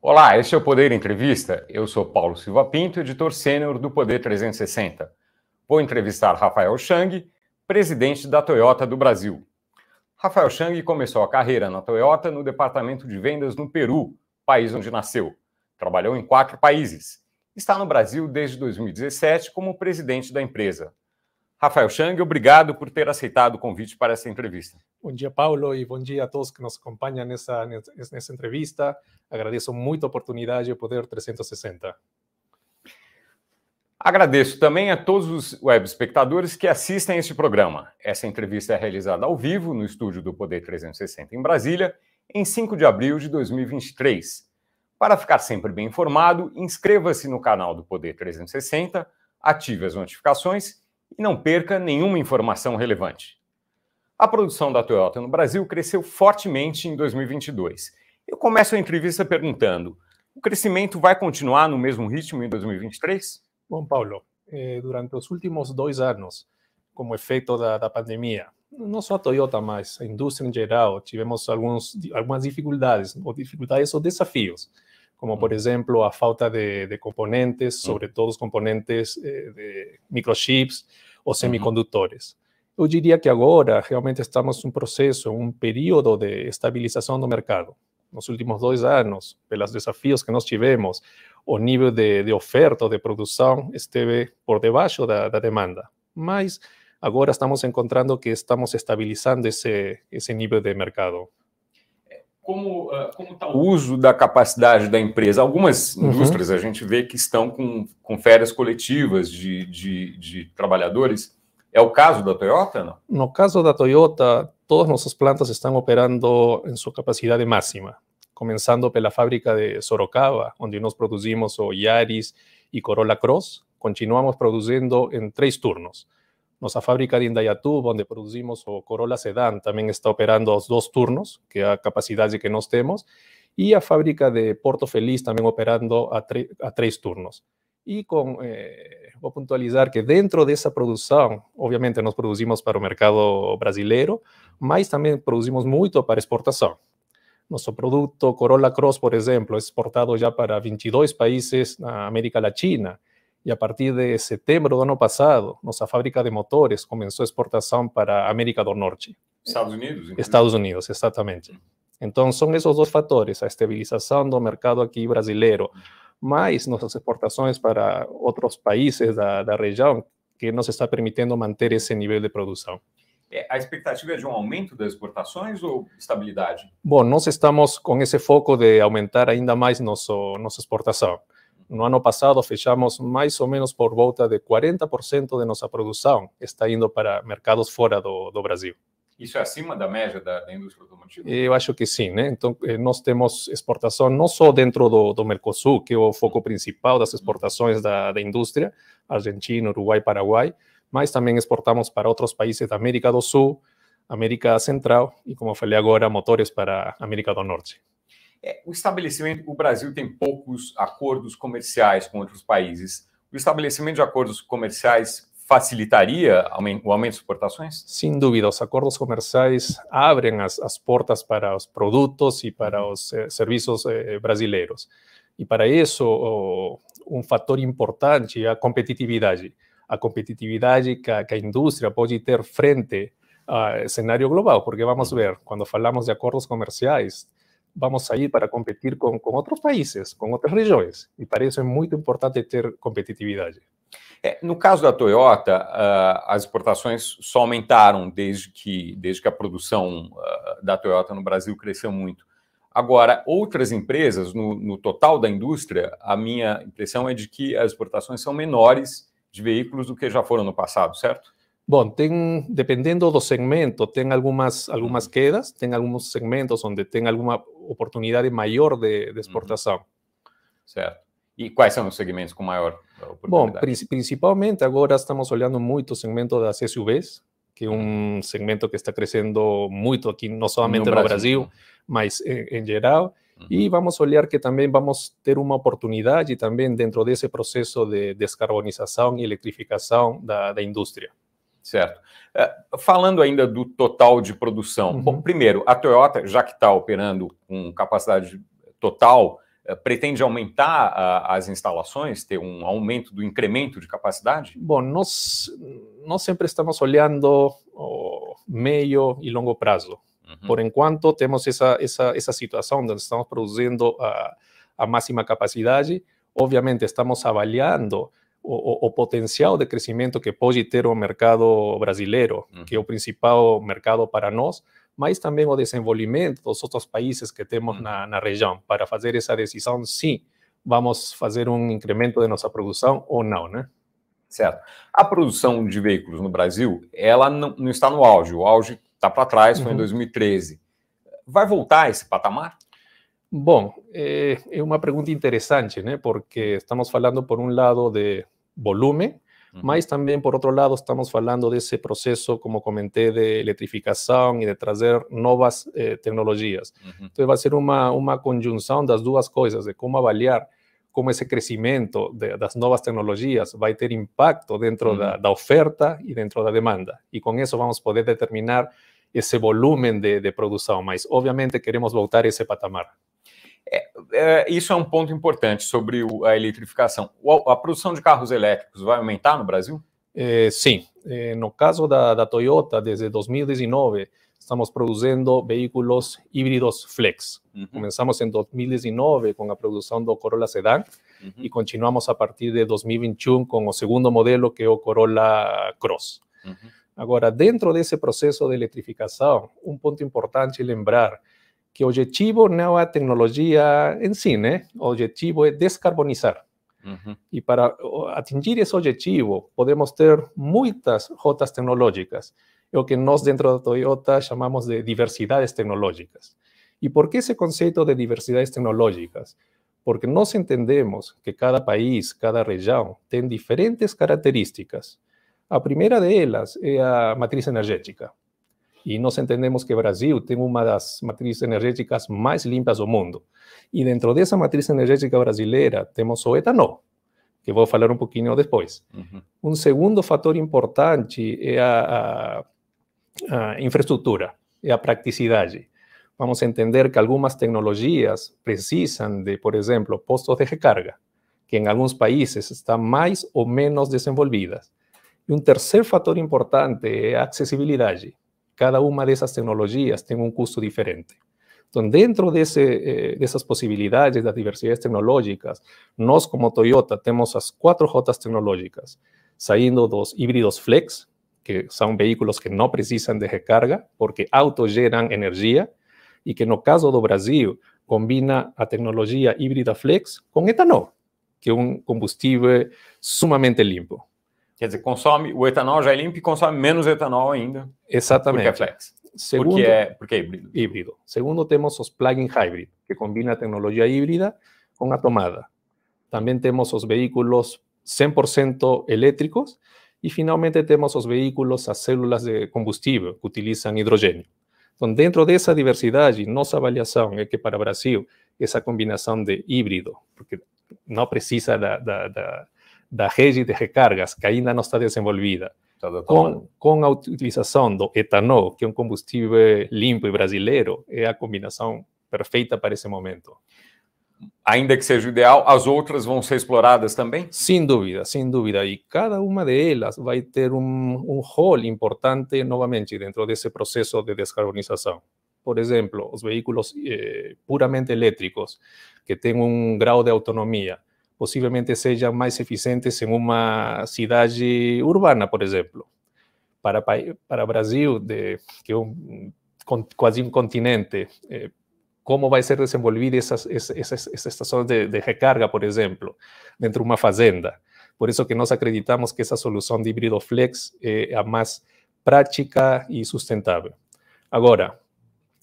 Olá, este é o Poder Entrevista. Eu sou Paulo Silva Pinto, editor sênior do Poder 360. Vou entrevistar Rafael Chang, presidente da Toyota do Brasil. Rafael Chang começou a carreira na Toyota no departamento de vendas no Peru, país onde nasceu. Trabalhou em quatro países. Está no Brasil desde 2017 como presidente da empresa. Rafael Chang, obrigado por ter aceitado o convite para essa entrevista. Bom dia, Paulo, e bom dia a todos que nos acompanham nessa, nessa entrevista. Agradeço muito a oportunidade do Poder 360. Agradeço também a todos os web espectadores que assistem a este programa. Essa entrevista é realizada ao vivo no estúdio do Poder 360 em Brasília, em 5 de abril de 2023. Para ficar sempre bem informado, inscreva-se no canal do Poder 360, ative as notificações e não perca nenhuma informação relevante. A produção da Toyota no Brasil cresceu fortemente em 2022. Eu começo a entrevista perguntando: o crescimento vai continuar no mesmo ritmo em 2023? Bom, Paulo, eh, durante os últimos dois anos, como efeito da, da, pandemia, não só a Toyota, mas a indústria em geral, tivemos alguns, algumas dificuldades, ou dificuldades ou desafios, como por ejemplo a falta de, de componentes, sobre todo los componentes eh, de microchips o semiconductores. Yo diría que ahora realmente estamos en un proceso, un periodo de estabilización del mercado. Los últimos dos años, de los desafíos que nos tivemos, o nivel de, de oferta de producción esteve por debajo de la demanda. Mas ahora estamos encontrando que estamos estabilizando ese, ese nivel de mercado. Como está uh, o uso da capacidade da empresa? Algumas uhum. indústrias a gente vê que estão com, com férias coletivas de, de, de, trabalhadores. É o caso da Toyota? Não? No caso da Toyota, todas nossas plantas estão operando em sua capacidade máxima, começando pela fábrica de Sorocaba, onde nós produzimos o Yaris e Corolla Cross. Continuamos produzindo em três turnos Nuestra fábrica de Indaiatuba, donde producimos o Corolla Sedan, también está operando dos turnos, que a capacidad de que nos temos, y a fábrica de Porto Feliz también operando a, a tres turnos. Y con, eh, voy a puntualizar que dentro de esa producción, obviamente nos producimos para el mercado brasileiro, mas también producimos mucho para exportación. Nuestro producto Corolla Cross, por ejemplo, es exportado ya para 22 países na América Latina y a partir de setembro do ano passado, nossa fábrica de motores começou a exportação para a América do Norte. Estados Unidos? Inclusive. Estados Unidos, exatamente. Então, são esses dois fatores, a estabilização do mercado aqui brasileiro, mais nossas exportações para outros países da, da região, que nos está permitindo manter esse nível de produção. É, a expectativa é de um aumento das exportações ou estabilidade? Bom, nós estamos com esse foco de aumentar ainda mais nosso, nossa exportação. No ano passado fechamos mais ou menos por volta de 40% de nossa produção está indo para mercados fora do, do Brasil. Isso é acima da média da, da, indústria automotiva? Eu acho que sim, né? Então, eh, nós temos exportação não só dentro do, do Mercosul, que é o foco principal das exportações da, da indústria, Argentina, Uruguai, Paraguai, mas também exportamos para outros países da América do Sul, América Central e, como falei agora, motores para América do Norte. É, o estabelecimento, o Brasil tem poucos acordos comerciais com outros países. O estabelecimento de acordos comerciais facilitaria o aumento de exportações? Sem dúvida, os acordos comerciais abrem as, as portas para os produtos e para os eh, serviços eh, brasileiros. E para isso, oh, um fator importante é a competitividade. A competitividade que a, que a indústria pode ter frente ao cenário global, porque vamos ver, quando falamos de acordos comerciais, vamos a ir para competir con outros países, com outras regiões. E para isso é muito importante ter competitividade. É, no caso da Toyota, uh, as exportações só aumentaram desde que, desde que a produção uh, da Toyota no Brasil cresceu muito. Agora, outras empresas, no, no, total da indústria, a minha impressão é de que as exportações são menores de veículos do que já foram no passado, certo? Bom, tem, dependendo do segmento, tem algumas, algumas quedas, tem alguns segmentos onde tem alguma oportunidade maior de, de exportação. Uhum. Certo. E quais são os segmentos com maior oportunidade? Bom, principalmente agora estamos olhando muito o segmento das SUVs, que é um segmento que está crescendo muito aqui, não somente no, no Brasil, Brasil mas em, em geral. Uhum. E vamos olhar que também vamos ter uma oportunidade também dentro desse processo de descarbonização e eletrificação da, da indústria. Certo. Uh, falando ainda do total de produção, uhum. bom, primeiro, a Toyota, já que está operando com capacidade total, eh, pretende aumentar uh, as instalações, ter um aumento do incremento de capacidade? Bom, nós, nós sempre estamos olhando meio e longo prazo. Uhum. Por enquanto, temos essa, essa, essa situação onde estamos produzindo a, a máxima capacidade. Obviamente, estamos avaliando o, o, potencial de crescimento que pode ter o mercado brasileiro, uhum. que é o principal mercado para nós, mas também o desenvolvimento dos outros países que temos uhum. na, na região, para fazer essa decisão se vamos fazer um incremento de nossa produção ou não, né? Certo. A produção de veículos no Brasil, ela não, não está no auge. O auge está para trás, foi uhum. em 2013. Vai voltar esse patamar? Bom, é, é, uma pergunta interessante, né? Porque estamos falando, por um lado, de volume, uhum. mas também, por outro lado, estamos falando desse processo, como comentei, de eletrificação e de trazer novas eh, tecnologias. Uhum. Então, vai ser uma, uma conjunção das duas coisas, de como avaliar como esse crescimento de, das novas tecnologias vai ter impacto dentro uhum. da, da, oferta e dentro da demanda. E com isso vamos poder determinar esse volume de, de produção, mas obviamente queremos voltar a esse patamar. É, é, isso é um ponto importante sobre o, a eletrificação. O, a produção de carros elétricos vai aumentar no Brasil? É, sim. É, no caso da, da Toyota, desde 2019, estamos produzindo veículos híbridos flex. Uhum. Começamos em 2019 com a produção do Corolla Sedan uhum. e continuamos a partir de 2021 com o segundo modelo, que é o Corolla Cross. Uhum. Agora, dentro desse processo de eletrificação, um ponto importante é lembrar que objetivo no es tecnología en cine, sí, objetivo es descarbonizar. Y para atingir ese objetivo, podemos tener muchas rotas tecnológicas, lo que nos dentro de Toyota llamamos de diversidades tecnológicas. ¿Y por qué ese concepto de diversidades tecnológicas? Porque nos entendemos que cada país, cada región, tiene diferentes características. A primera de ellas es la matriz energética. E nós entendemos que o Brasil tem uma das matrizes energéticas mais limpas do mundo. E dentro dessa matriz energética brasileira temos o etanol, que vou falar um pouquinho depois. Uhum. Um segundo fator importante é a, a a infraestrutura e a praticidade. Vamos entender que algumas tecnologias precisam de, por exemplo, postos de recarga, que em alguns países estão mais ou menos desenvolvidas. E um terceiro fator importante é a acessibilidade. Cada una de esas tecnologías tiene un costo diferente. Entonces, dentro de, eh, esas posibilidades, de las diversidades tecnológicas, nos como Toyota tenemos las cuatro Jotas tecnológicas, saliendo dos híbridos flex, que son vehículos que no precisan de recarga, porque autogeran energía, y que en el caso do Brasil combina a tecnología híbrida flex con etanol, que es un combustible sumamente limpo. Quer dizer, consome, o etanol já é limpo e consome menos etanol ainda. Exatamente. Porque é flex. Segundo, porque, é, porque é híbrido. Híbrido. Segundo, temos os plug-in hybrid, que combina a tecnologia híbrida com a tomada. Também temos os veículos 100% elétricos, e finalmente temos os veículos, as células de combustível que utilizam hidrogênio. Então, dentro dessa diversidade, nossa avaliação é que para o Brasil, essa combinação de híbrido, porque não precisa da, da, da, da rede de recargas, que ainda não está desenvolvida, com, com a utilização do etanol, que é um combustível limpo e brasileiro, é a combinação perfeita para esse momento ainda que seja o ideal, as outras vão ser exploradas também? Sem dúvida, sem dúvida. E cada uma delas vai ter um, um rol importante novamente dentro desse processo de descarbonização. Por exemplo, os veículos eh, puramente elétricos, que têm um grau de autonomia, possivelmente sejam mais eficientes em uma cidade urbana, por exemplo. Para, para Brasil, de, que é um, quase um continente, eh, cómo va a ser desenvolvida esas, esas, esas zonas de, de, recarga, por ejemplo, dentro de una fazenda. Por eso que nos acreditamos que esa solución de híbrido flex é a más práctica y sustentable. Ahora,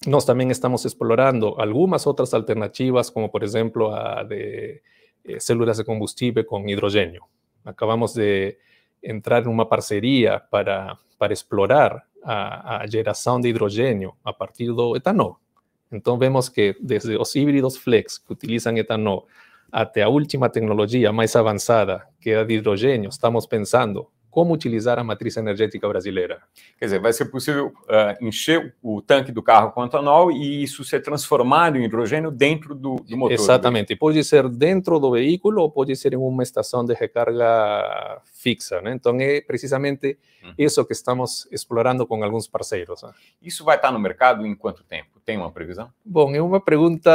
nós también estamos explorando algunas otras alternativas, como por ejemplo a de eh, células de combustible con hidrógeno. Acabamos de entrar en una parcería para, para explorar a, a geração de hidrogênio a partir do etanol. Então, vemos que desde os híbridos flex, que utilizam etanol, até a última tecnologia mais avançada, que é de hidrogênio, estamos pensando como utilizar a matriz energética brasileira. Quer dizer, vai ser possível uh, encher o tanque do carro com etanol e isso ser transformado em hidrogênio dentro do, do motor. Exatamente. Pode ser dentro do veículo ou pode ser em uma estação de recarga fixa. Né? Então, é precisamente uhum. isso que estamos explorando com alguns parceiros. Né? Isso vai estar no mercado em quanto tempo? Tem uma previsão? Bom, é uma pergunta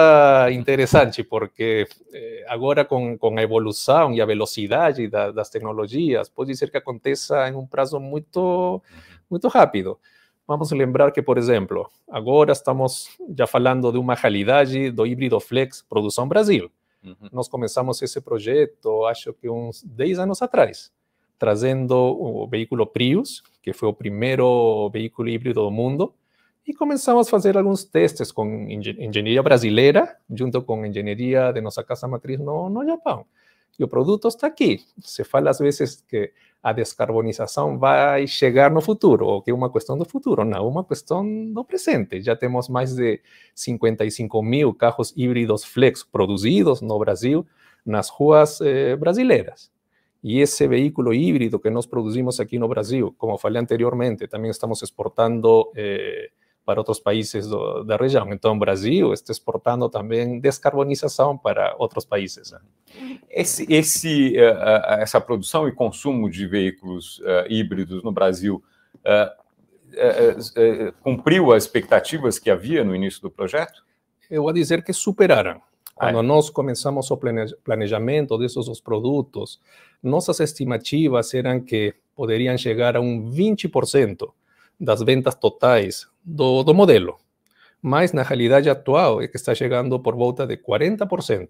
interessante, porque eh, agora com, com a evolução e a velocidade da, das tecnologias, pode ser que aconteça em um prazo muito, muito rápido. Vamos lembrar que, por exemplo, agora estamos já falando de uma realidade do híbrido flex produção Brasil. Uhum. Nós começamos esse projeto, acho que uns 10 anos atrás trazendo o veículo Prius, que foi o primeiro veículo híbrido do mundo, e começamos a fazer alguns testes com engenharia brasileira, junto com engenharia de nossa casa matriz no, no Japão. E o produto está aqui. Se fala às vezes que a descarbonização vai chegar no futuro, ou que é uma questão do futuro. Não, uma questão do presente. Já temos mais de 55 mil carros híbridos flex produzidos no Brasil, nas ruas eh, brasileiras. Y ese vehículo híbrido que nos producimos aquí en Brasil, como falei anteriormente, también estamos exportando eh, para otros países de la región. Entonces, Brasil está exportando también descarbonización para otros países. Esse, esse, essa produção e consumo de veículos uh, híbridos no Brasil cumpriu as expectativas que havia no início do projeto? Eu vou dizer que superaram. Quando nós começamos o planejamento desses dos produtos, nossas estimativas eram que poderiam chegar a um 20% das vendas totais do, do modelo. Mas na realidade atual é que está chegando por volta de 40%.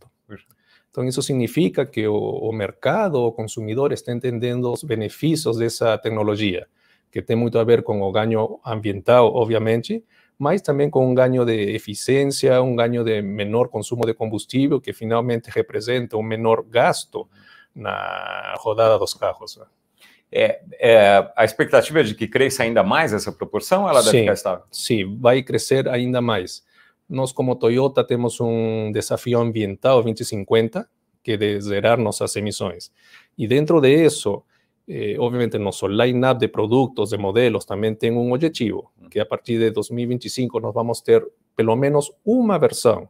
Então, isso significa que o, o mercado, o consumidor, está entendendo os benefícios dessa tecnologia, que tem muito a ver com o ganho ambiental, obviamente, mas também com um ganho de eficiência, um ganho de menor consumo de combustível, que finalmente representa um menor gasto na rodada dos carros. É, é, a expectativa é de que cresça ainda mais essa proporção ela deve sim, ficar estável? Sim, vai crescer ainda mais. Nós, como Toyota, temos um desafio ambiental 2050, que é de zerar nossas emissões. E dentro disso, eh, obviamente nuestro line-up de productos, de modelos, también tiene un objetivo, que a partir de 2025 nos vamos a tener pelo menos una versión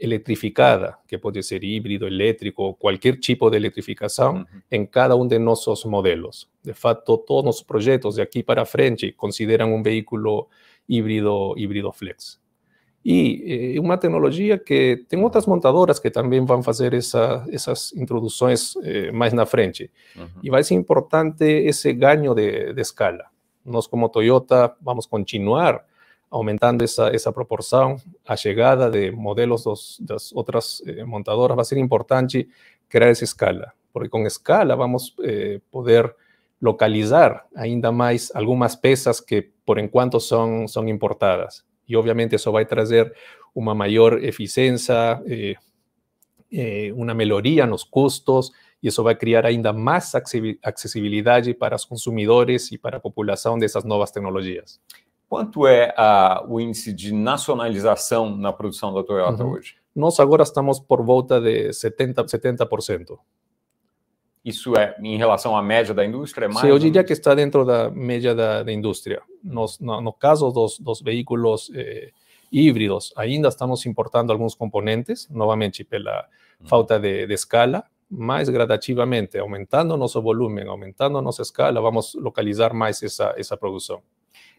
electrificada, que puede ser híbrido, eléctrico, cualquier tipo de electrificación en cada uno de nuestros modelos. De facto, todos los proyectos de aquí para frente consideran un vehículo híbrido, híbrido flex. E eh, uma tecnologia que tem outras montadoras que também vão fazer essa, essas introduções eh, mais na frente. Uhum. E vai ser importante esse ganho de, de, escala. Nós, como Toyota, vamos continuar aumentando esa, esa proporción, a chegada de modelos de das outras eh, montadoras, va a ser importante crear essa escala, porque con escala vamos eh, poder localizar ainda más algunas peças que por enquanto son são importadas. y obviamente isso vai trazer uma maior eficiência, eh, eh, uma melhoria nos custos, e isso vai criar ainda mais acessibilidade para los consumidores y para la población de esas nuevas tecnologías. Tecnologías. ¿Cuánto es el índice de nacionalización en la producción de Toyota hoy? Nosotros ahora estamos por volta de 70%. 70%. Isso é em relação à média da indústria? É mais Sim, eu diria que está dentro da média da, da indústria. Nos, no, no, caso dos, dos veículos eh, híbridos, ainda estamos importando alguns componentes, novamente pela uhum. falta de, de escala, mas gradativamente, aumentando nosso volume, aumentando nossa escala, vamos localizar mais essa, essa produção.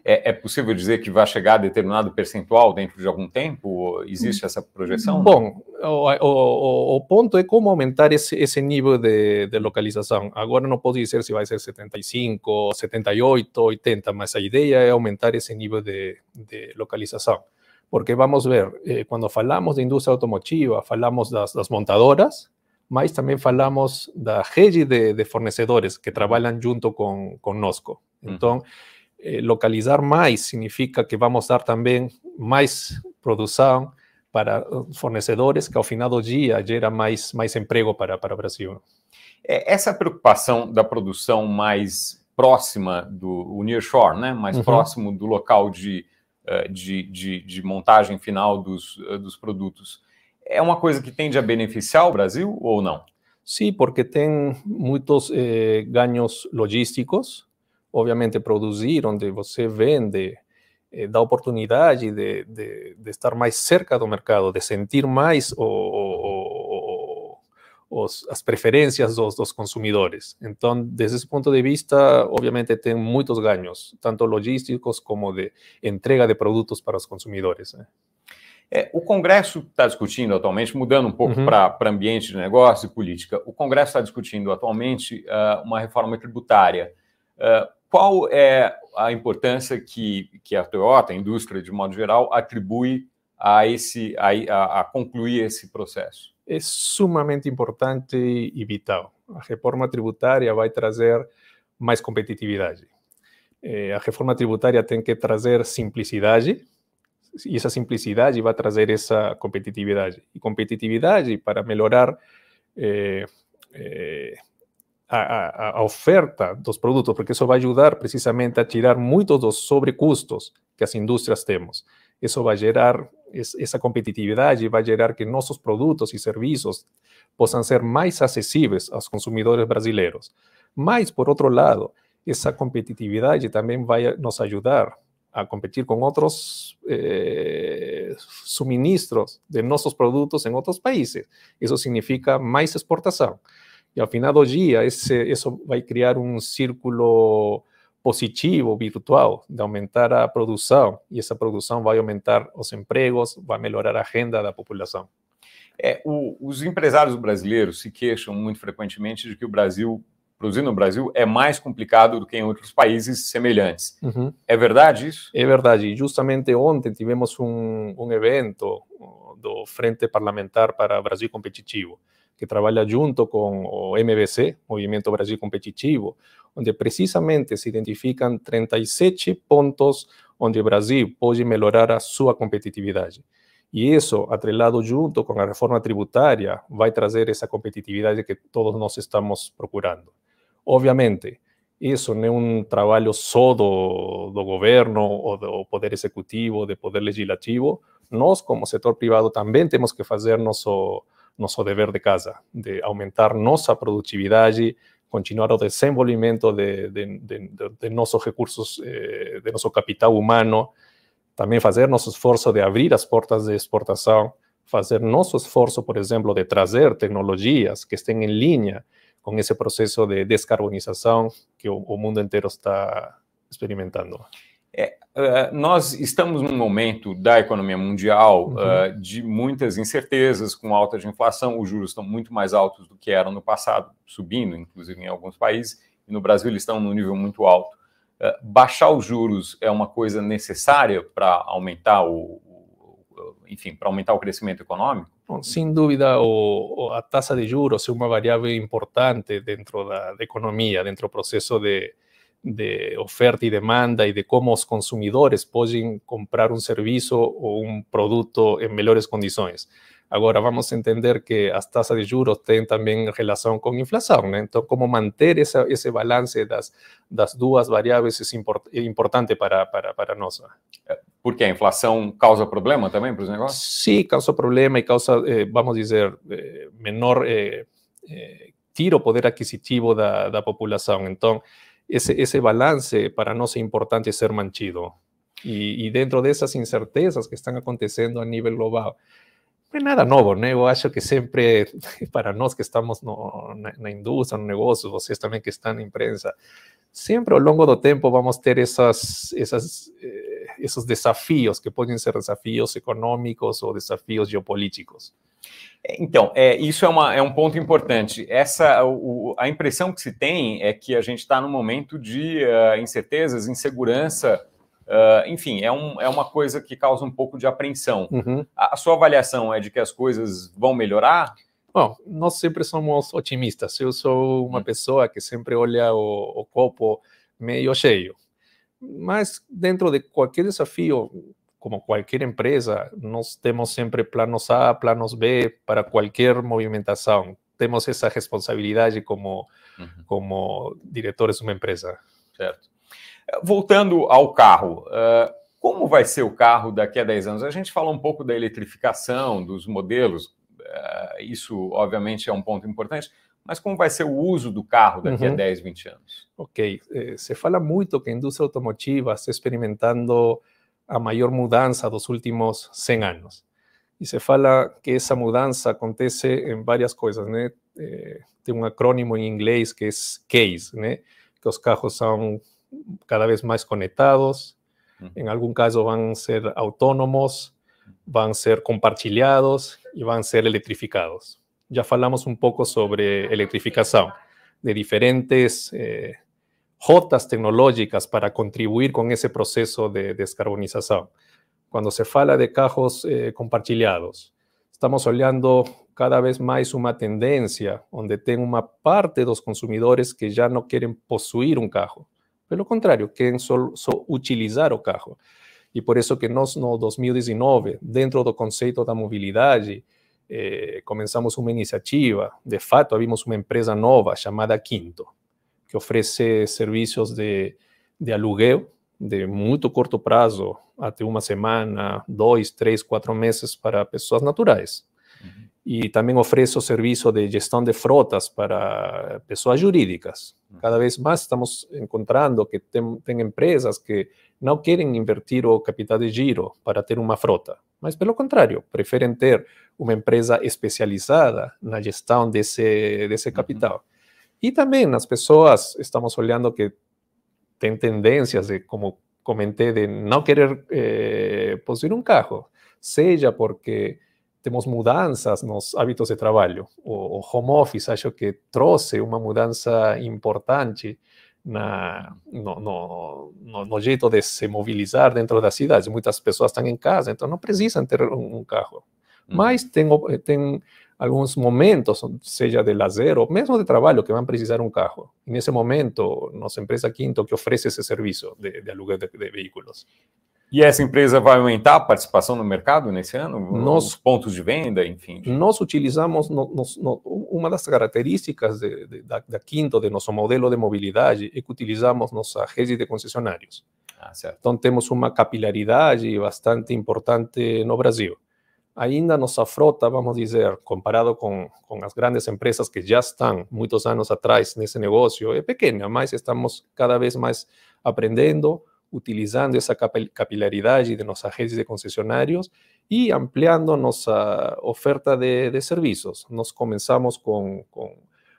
É, é, possível dizer que vai chegar a determinado percentual dentro de algum tempo? Existe essa projeção? Bom, o, o, o ponto é como aumentar esse, esse nível de, de, localização. Agora não posso dizer se vai ser 75, 78, 80, mas a ideia é aumentar esse nível de, de localização. Porque vamos ver, eh, quando falamos de indústria automotiva, falamos das, das montadoras, mas também falamos da rede de, de fornecedores que trabalham junto com conosco. Então, uhum. Eh, localizar más significa que vamos dar también más producción para fornecedores que ao final do dia gera mais, mais emprego para, para o Brasil. Essa preocupação da produção mais próxima do nearshore, né? mais uhum. próximo do local de, eh, de, de, de, montagem final dos, eh, dos produtos, é uma coisa que tende a beneficiar o Brasil ou não? Sim, porque tem muitos eh, ganhos logísticos. Obviamente, produzir onde você vende eh, dá oportunidade de, de, de, estar mais cerca do mercado, de sentir mais o, o, o, os, as preferências dos, dos, consumidores. Então, desde esse ponto de vista, obviamente tem muitos ganhos, tanto logísticos como de entrega de produtos para os consumidores. Né? É, o Congresso está discutindo atualmente, mudando um pouco uhum. para ambiente de negócio e política, o Congresso está discutindo atualmente uh, uma reforma tributária. Uh, qual é a importância que, que a Toyota, a indústria de modo geral, atribui a, esse, a, a concluir esse processo? É sumamente importante e vital. A reforma tributária vai trazer mais competitividade. Eh, a reforma tributária tem que trazer simplicidade, e essa simplicidade vai trazer essa competitividade. E competitividade para melhorar eh, eh, a, a, oferta dos produtos, porque isso vai ajudar precisamente a tirar muitos dos sobrecustos que as indústrias temos. Isso vai gerar essa competitividade, vai gerar que nossos produtos e serviços possam ser mais acessíveis aos consumidores brasileiros. Mas, por outro lado, essa competitividade também vai nos ajudar a competir com outros eh, suministros de nossos produtos em outros países. Isso significa mais exportação. E ao final do dia, esse, isso vai criar um círculo positivo, virtual, de aumentar a produção, e essa produção vai aumentar os empregos, vai melhorar a renda da população. É, o, os empresários brasileiros se queixam muito frequentemente de que o Brasil produzir no Brasil é mais complicado do que em outros países semelhantes. Uhum. É verdade isso? É verdade. Justamente ontem tivemos um, um evento do Frente Parlamentar para Brasil Competitivo, que trabalha junto com o MBC, Movimento Brasil Competitivo, onde precisamente se identificam 37 pontos onde o Brasil pode melhorar a sua competitividade. E isso, atrelado junto com a reforma tributária, vai trazer essa competitividade que todos nós estamos procurando. Obviamente, isso não é um trabalho só do, do governo ou do poder executivo, do poder legislativo. Nós, como setor privado, também temos que fazer nosso, nosso dever de casa, de aumentar nossa produtividade, continuar o desenvolvimento de, de, de, de recursos, eh, de nosso capital humano, também fazer nosso esforço de abrir as portas de exportação, fazer nosso esforço, por exemplo, de trazer tecnologias que estejam em linha com esse processo de descarbonização que o, o mundo inteiro está experimentando. É, uh, nós estamos num momento da economia mundial uhum. uh, de muitas incertezas, com alta de inflação, os juros estão muito mais altos do que eram no passado, subindo, inclusive em alguns países, e no Brasil eles estão num nível muito alto. Uh, baixar os juros é uma coisa necessária para aumentar o, enfim, para aumentar o crescimento econômico? Bom, sem dúvida, o, a taxa de juros é uma variável importante dentro da, da economia, dentro do processo de, de oferta y demanda y de cómo los consumidores pueden comprar un servicio o un producto en mejores condiciones. Ahora, vamos a entender que las tasas de juros tienen también relación con inflación. ¿no? Entonces, cómo mantener esa, ese balance das, das dos variáveis es import, importante para, para, para nosotros. Porque a inflación causa problema también para los negocios? Sí, causa problema y causa, eh, vamos a decir, eh, menor eh, eh tiro poder adquisitivo de la población. Entonces, esse, esse balance para nós é importante ser mantido. E, e dentro dessas incertezas que estão acontecendo a nível global, não é nada novo, né? Eu acho que sempre, para nós que estamos no, na, na, indústria, no negócio, vocês também que estão na imprensa, sempre ao longo do tempo vamos ter essas, essas, eh, esses desafios, que podem ser desafios econômicos ou desafios geopolíticos. Então, é, isso é, uma, é um ponto importante. Essa, o, a impressão que se tem é que a gente está num momento de uh, incertezas, insegurança, Uh, enfim, é, um, é uma coisa que causa um pouco de apreensão. Uhum. A, a, sua avaliação é de que as coisas vão melhorar? Bom, nós sempre somos otimistas. Eu sou uma uhum. pessoa que sempre olha o, o copo meio cheio. Mas dentro de qualquer desafio, como qualquer empresa, nós temos sempre planos A, planos B para qualquer movimentação. Temos essa responsabilidade como, uhum. como diretores de uma empresa. Certo. Voltando ao carro, uh, como vai ser o carro daqui a 10 anos? A gente falou um pouco da eletrificação, dos modelos, uh, isso obviamente é um ponto importante, mas como vai ser o uso do carro daqui uhum. a 10, 20 anos? Ok, eh, se fala muito que a indústria automotiva está experimentando a maior mudança dos últimos 100 anos. E se fala que essa mudança acontece em várias coisas, né? Eh, tem um acrônimo em inglês que é CASE, né? Que os carros são cada vez mais conectados, em algum caso vão ser autônomos, vão ser compartilhados e vão ser eletrificados. Já falamos um pouco sobre eletrificação, de diferentes eh, rotas tecnológicas para contribuir com esse processo de descarbonização. Quando se fala de carros eh, compartilhados, estamos olhando cada vez mais uma tendência onde tem uma parte dos consumidores que já não querem possuir um carro. Pelo contrário, querem só, só utilizar o carro. E por isso que nós, no 2019, dentro do conceito da mobilidade, eh, começamos uma iniciativa. De fato, abrimos uma empresa nova chamada Quinto, que ofrece servicios de, de aluguel de muy corto plazo, até una semana, dos, tres, cuatro meses para personas naturales. Y también ofrece servicio de gestión de frotas para personas jurídicas. Cada vez más estamos encontrando que tienen empresas que no quieren invertir o capital de giro para tener una frota, mas pelo contrario, prefieren tener una empresa especializada en la gestión de ese, capital. E também as pessoas, estamos olhando que tem tendências de, como comentei, de não querer eh, possuir um carro, seja porque temos mudanças nos hábitos de trabalho. O, o home office acho que trouxe uma mudança importante na, no, no, no, no, jeito de se mobilizar dentro das cidades. Muitas pessoas estão em casa, então não precisam ter um, um carro. Mas tem, tem alguns momentos, seja de lazer ou mesmo de trabalho, que vão precisar um carro. E nesse momento, nossa empresa Quinto que oferece esse serviço de, de aluguel de, de, veículos. E essa empresa vai aumentar a participação no mercado nesse ano? Nós, Os pontos de venda, enfim? Nós utilizamos, no, no, uma das características de, da, da Quinto, de nosso modelo de mobilidade, é que utilizamos nossa rede de concessionários. Ah, então, temos uma capilaridade bastante importante no Brasil ainda nossa frota, vamos dizer, comparado com, com as grandes empresas que já estão muitos anos atrás nesse negócio, é pequena, mas estamos cada vez mais aprendendo, utilizando essa capilaridade de nossas redes de concessionários e ampliando nossa oferta de, de serviços. Nós começamos com, com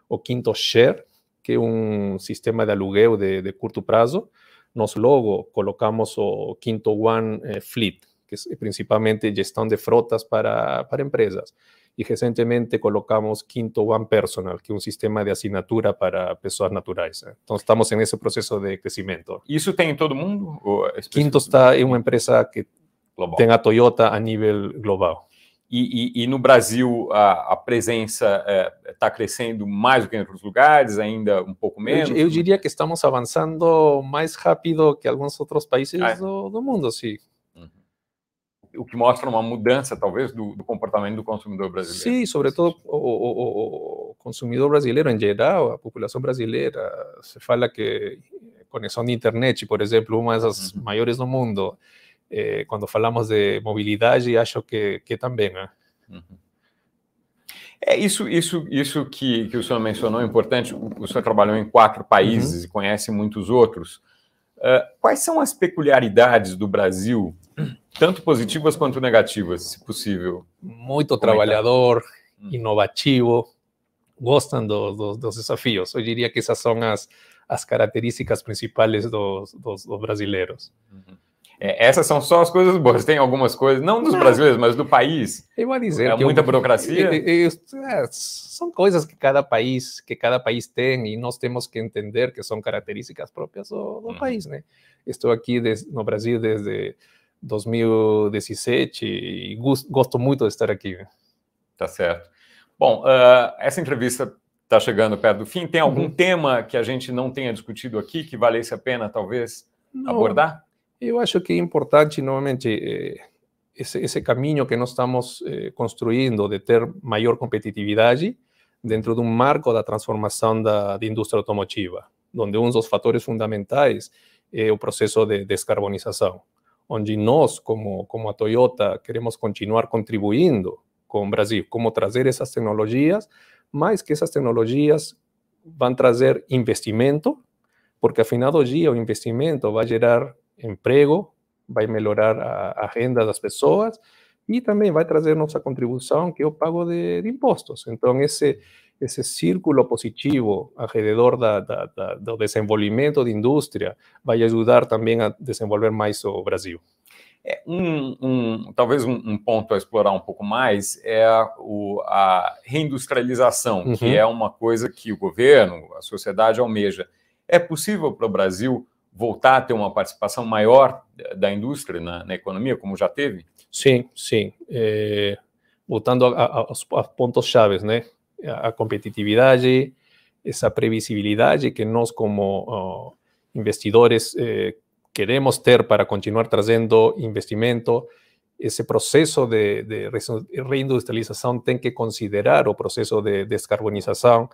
o Quinto Share, que é um sistema de aluguel de, de curto prazo. Nos logo colocamos o Quinto One eh, Fleet, que es principalmente gestión de frotas para, para empresas. Y recientemente colocamos Quinto One Personal, que es un sistema de asignatura para personas naturales. Entonces estamos en ese proceso de crecimiento. ¿Y eso tiene todo el mundo? Quinto está en una empresa que global. tem a Toyota a nível global. E, e, e, no Brasil a, a presença está é, crescendo mais do que em outros lugares, ainda um pouco menos? Eu, eu, diria que estamos avançando mais rápido que alguns outros países ah, é? do, do, mundo, sim o que mostra uma mudança, talvez, do, do comportamento do consumidor brasileiro. Sim, sobretudo o, o, o, consumidor brasileiro em geral, a população brasileira. Se fala que conexão de internet, por exemplo, uma das uhum. maiores do mundo. Eh, quando falamos de mobilidade, acho que, que também. Né? Uhum. É isso, isso, isso que, que o senhor mencionou é importante. O, senhor trabalhou em quatro países uhum. e conhece muitos outros. Uh, quais são as peculiaridades do Brasil tanto positivas quanto negativas, se possível. Muito trabalhador, hum. inovativo, gostam do, do, dos desafios. Eu diria que essas são as, as características principais dos, dos, dos brasileiros. Uhum. É, essas são só as coisas boas. Tem algumas coisas, não dos não. brasileiros, mas do país. Eu vou dizer é que muita eu, burocracia. Eu, eu, é, são coisas que cada país que cada país tem e nós temos que entender que são características próprias do, do uhum. país, né? Estou aqui des, no Brasil desde 2017 e gosto muito de estar aqui. Tá certo. Bom, uh, essa entrevista está chegando perto do fim. Tem algum uhum. tema que a gente não tenha discutido aqui que valesse a pena, talvez, não, abordar? Eu acho que é importante, novamente, eh, esse, esse, caminho que nós estamos eh, construindo de ter maior competitividade dentro de um marco da transformação da, da indústria automotiva, onde um dos fatores fundamentais é o processo de descarbonização onde nós, como, como a Toyota, queremos continuar contribuindo com o Brasil, como trazer essas tecnologias mas que essas tecnologias vão trazer investimento, porque afinal do dia o investimento vai gerar emprego, vai melhorar a, renda das pessoas e também vai trazer nossa contribuição, que é o pago de, de impostos. Então, esse, esse círculo positivo alrededor da, da, da, do desenvolvimento de indústria vai ajudar também a desenvolver mais o Brasil. É, um, um, talvez um, um, ponto a explorar um pouco mais é a, o, a reindustrialização, uhum. que é uma coisa que o governo, a sociedade almeja. É possível para o Brasil voltar a ter uma participação maior da indústria na, na economia, como já teve? Sim, sim. É, voltando a, a, aos pontos chaves, né? A competitividade, essa previsibilidade que nós, como investidores, eh, queremos ter para continuar trazendo investimento, esse processo de, de reindustrialização tem que considerar o processo de descarbonização,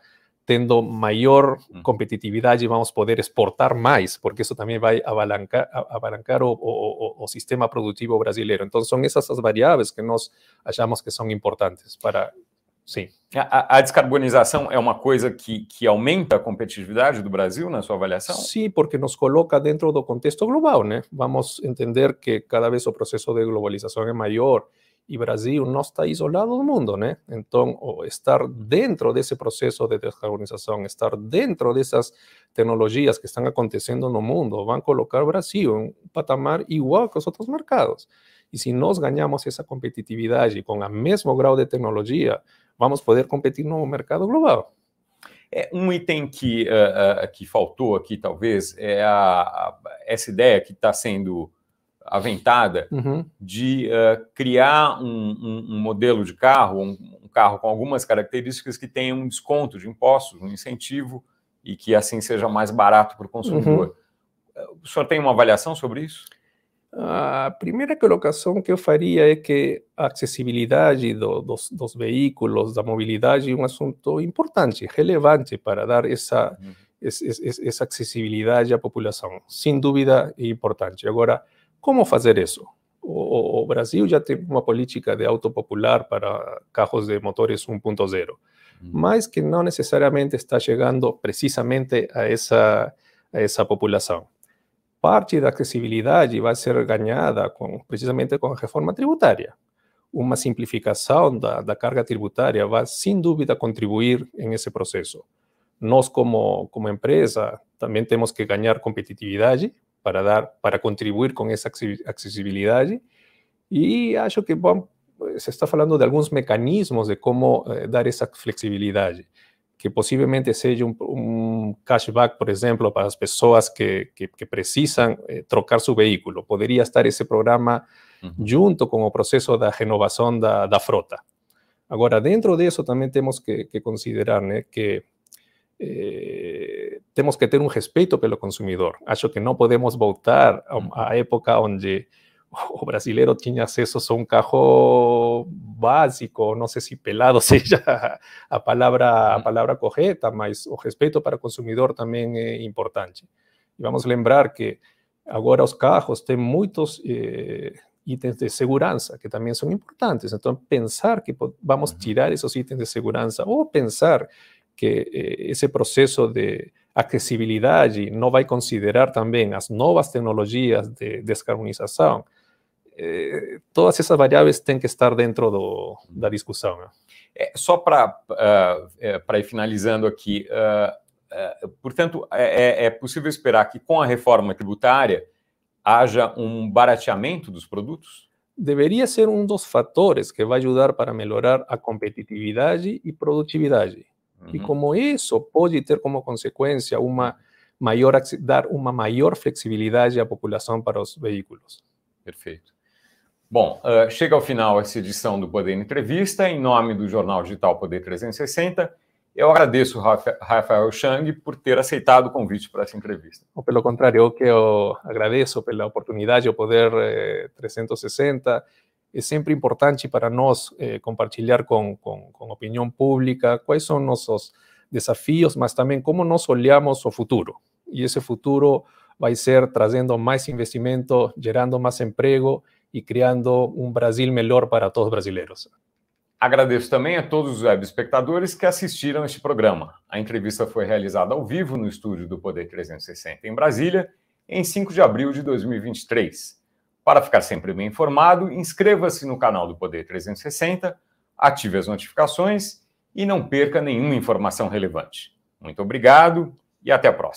tendo maior competitividade, vamos poder exportar mais, porque isso também vai abalancar, abalancar o, o, o, sistema produtivo brasileiro. Então, são essas as variáveis que nós achamos que são importantes para Sim. A, a, descarbonização é uma coisa que, que aumenta a competitividade do Brasil, na sua avaliação? Sim, porque nos coloca dentro do contexto global, né? Vamos entender que cada vez o processo de globalização é maior e Brasil não está isolado do mundo, né? Então, estar dentro desse processo de descarbonização, estar dentro dessas tecnologias que estão acontecendo no mundo, vão colocar o Brasil em um patamar igual que os outros mercados. E se nós ganhamos essa competitividade com o mesmo grau de tecnologia, vamos poder competir no mercado global. É, um item que, uh, uh, que faltou aqui, talvez, é a, a essa ideia que está sendo aventada uhum. de uh, criar um, um, um, modelo de carro, um, um, carro com algumas características que tenha um desconto de impostos, um incentivo, e que assim seja mais barato para o consumidor. Uhum. O senhor tem uma avaliação sobre isso? A primeira colocação que eu faria é que a acessibilidade do, dos, dos, veículos, da mobilidade, é um assunto importante, relevante para dar essa, uhum. essa acessibilidade à população. Sem dúvida, é importante. Agora, como fazer isso? O, o Brasil já tem uma política de auto popular para carros de motores 1.0, uhum. mas que não necessariamente está chegando precisamente a essa, a essa população parte da acessibilidade vai ser ganhada com, precisamente com a reforma tributária. Uma simplificação da, da carga tributária vai, sem dúvida, contribuir em esse processo. Nós, como, como empresa, também temos que ganhar competitividade para, dar, para contribuir com essa acessibilidade. E acho que bom, se está falando de alguns mecanismos de como eh, dar essa flexibilidade que possivelmente seja um, um, cashback, por exemplo, para as pessoas que, que, que precisam eh, trocar seu veículo. Poderia estar esse programa uhum. junto com o processo da renovação da, da frota. Agora, dentro disso, também temos que, que considerar né, que eh, temos que ter um respeito pelo consumidor. Acho que não podemos voltar à época onde o brasileiro tinha acesso a um carro básico, não sei se pelado seja a palavra, a palavra correta, mas o respeito para o consumidor também é importante. E vamos lembrar que agora os carros têm muitos eh, itens de segurança que também são importantes. Então, pensar que vamos tirar esses itens de segurança ou pensar que eh, esse processo de acessibilidade não vai considerar também as novas tecnologias de descarbonização, eh, todas essas variáveis têm que estar dentro do, da discussão. Né? É, só para uh, é, ir finalizando aqui, uh, uh, portanto, é, é, possível esperar que com a reforma tributária haja um barateamento dos produtos? Deveria ser um dos fatores que vai ajudar para melhorar a competitividade e produtividade. Uhum. E como isso pode ter como consequência uma maior dar uma maior flexibilidade à população para os veículos. Perfeito. Bom, uh, chega ao final essa edição do Poder Entrevista. Em nome do Jornal Digital Poder 360, eu agradeço Rafael Chang por ter aceitado o convite para essa entrevista. Pelo contrário, eu que eu agradeço pela oportunidade, o Poder eh, 360. É sempre importante para nós eh, compartilhar com, com, com a opinião pública quais são nossos desafios, mas também como nós olhamos o futuro. E esse futuro vai ser trazendo mais investimento, gerando mais emprego e criando um Brasil melhor para todos os brasileiros. Agradeço também a todos os web espectadores que assistiram este programa. A entrevista foi realizada ao vivo no estúdio do Poder 360 em Brasília, em 5 de abril de 2023. Para ficar sempre bem informado, inscreva-se no canal do Poder 360, ative as notificações e não perca nenhuma informação relevante. Muito obrigado e até a próxima.